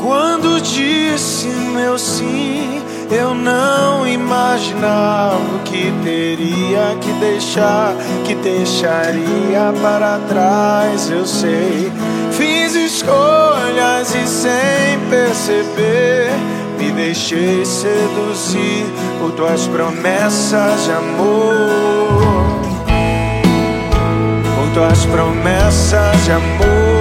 Quando disse meu sim, eu não imaginava o que teria que deixar, que deixaria para trás. Eu sei, fiz escolhas e sem perceber. Me deixei seduzir por tuas promessas de amor. Por tuas promessas de amor.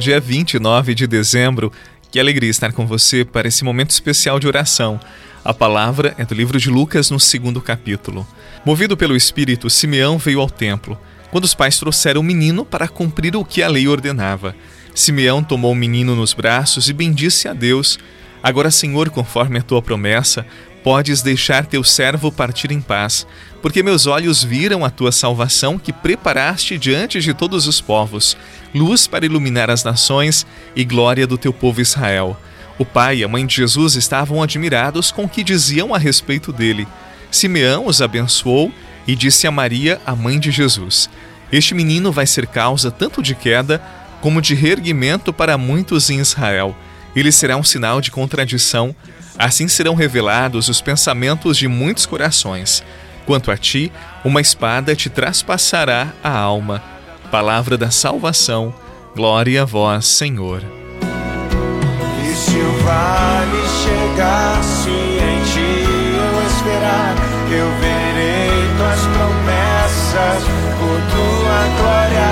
Dia 29 de dezembro, que alegria estar com você para esse momento especial de oração. A palavra é do livro de Lucas, no segundo capítulo. Movido pelo Espírito, Simeão veio ao templo, quando os pais trouxeram o menino para cumprir o que a lei ordenava. Simeão tomou o menino nos braços e bendisse a Deus. Agora, Senhor, conforme a tua promessa, podes deixar teu servo partir em paz, porque meus olhos viram a tua salvação que preparaste diante de todos os povos, luz para iluminar as nações e glória do teu povo Israel. O pai e a mãe de Jesus estavam admirados com o que diziam a respeito dele. Simeão os abençoou e disse a Maria, a mãe de Jesus: Este menino vai ser causa tanto de queda como de reerguimento para muitos em Israel. Ele será um sinal de contradição. Assim serão revelados os pensamentos de muitos corações. Quanto a ti, uma espada te traspassará a alma. Palavra da salvação. Glória a vós, Senhor. E se o vale chegasse em ti eu esperar, eu verei tuas promessas por tua glória.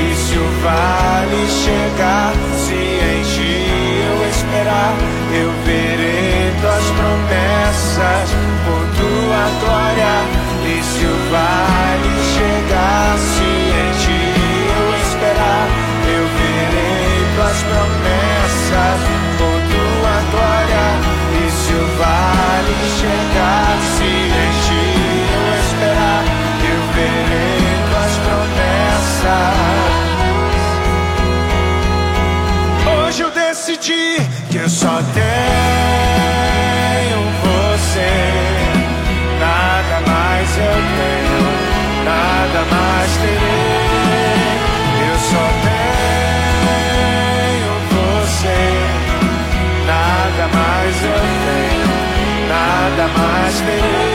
E se o vale chegasse em ti eu esperar, eu só tenho você. Nada mais eu tenho, nada mais terei. Eu só tenho você. Nada mais eu tenho, nada mais terei.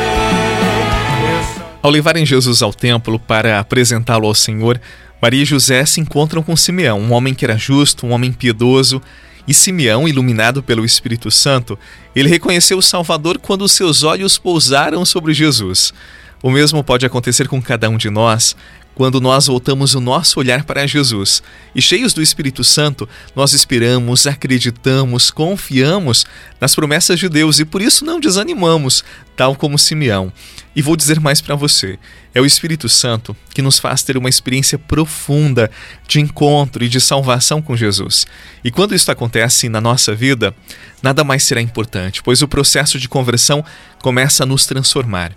Ao levarem Jesus ao templo para apresentá-lo ao Senhor, Maria e José se encontram com Simeão, um homem que era justo, um homem piedoso. E Simeão, iluminado pelo Espírito Santo, ele reconheceu o Salvador quando seus olhos pousaram sobre Jesus. O mesmo pode acontecer com cada um de nós quando nós voltamos o nosso olhar para Jesus. E cheios do Espírito Santo, nós esperamos, acreditamos, confiamos nas promessas de Deus e por isso não desanimamos, tal como Simeão. E vou dizer mais para você: é o Espírito Santo que nos faz ter uma experiência profunda de encontro e de salvação com Jesus. E quando isso acontece na nossa vida, nada mais será importante, pois o processo de conversão começa a nos transformar.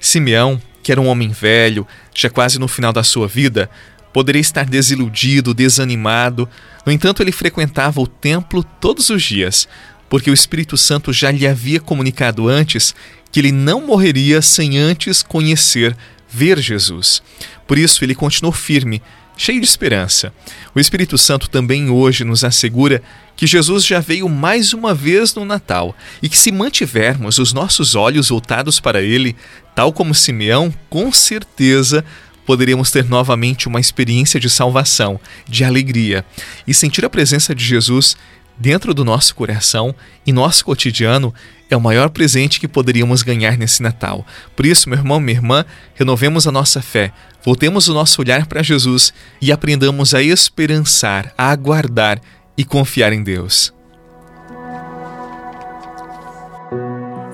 Simeão que era um homem velho, já quase no final da sua vida, poderia estar desiludido, desanimado. No entanto, ele frequentava o templo todos os dias, porque o Espírito Santo já lhe havia comunicado antes que ele não morreria sem antes conhecer, ver Jesus. Por isso, ele continuou firme, cheio de esperança. O Espírito Santo também hoje nos assegura que Jesus já veio mais uma vez no Natal e que, se mantivermos os nossos olhos voltados para Ele, tal como Simeão, com certeza poderíamos ter novamente uma experiência de salvação, de alegria e sentir a presença de Jesus dentro do nosso coração e nosso cotidiano é o maior presente que poderíamos ganhar nesse Natal. Por isso, meu irmão, minha irmã, renovemos a nossa fé, voltemos o nosso olhar para Jesus e aprendamos a esperançar, a aguardar e confiar em Deus.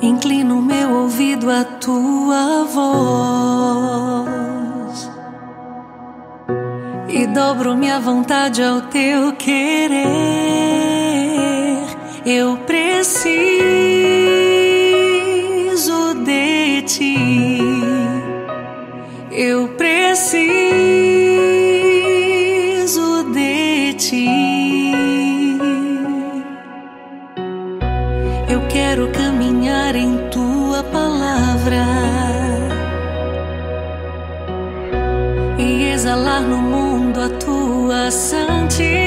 Inclino meu ouvido à tua voz e dobro minha vontade ao teu querer. Eu preciso de ti. Eu preciso de ti. Eu quero caminhar em tua palavra e exalar no mundo a tua santidade.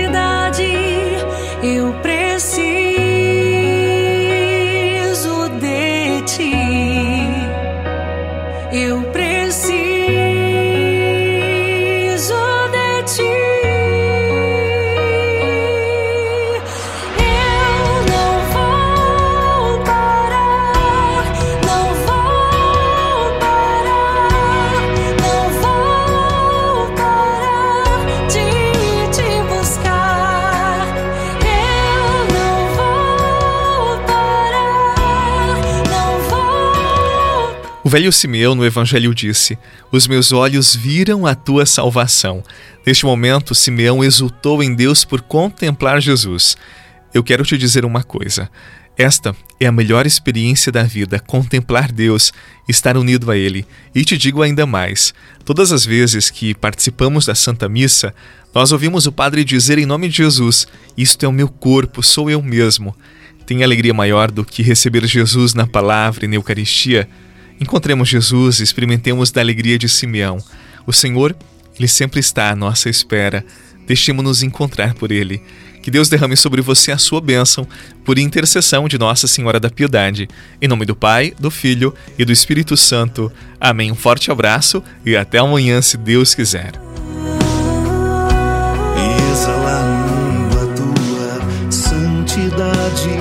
Velho Simeão no Evangelho disse: Os meus olhos viram a tua salvação. Neste momento, Simeão exultou em Deus por contemplar Jesus. Eu quero te dizer uma coisa. Esta é a melhor experiência da vida, contemplar Deus, estar unido a Ele. E te digo ainda mais: todas as vezes que participamos da Santa Missa, nós ouvimos o Padre dizer em nome de Jesus: Isto é o meu corpo, sou eu mesmo. Tem alegria maior do que receber Jesus na palavra e na Eucaristia? Encontremos Jesus e experimentemos da alegria de Simeão. O Senhor, Ele sempre está à nossa espera. Deixemos-nos encontrar por Ele. Que Deus derrame sobre você a sua bênção, por intercessão de Nossa Senhora da Piedade. Em nome do Pai, do Filho e do Espírito Santo. Amém. Um forte abraço e até amanhã, se Deus quiser. exalando a tua santidade.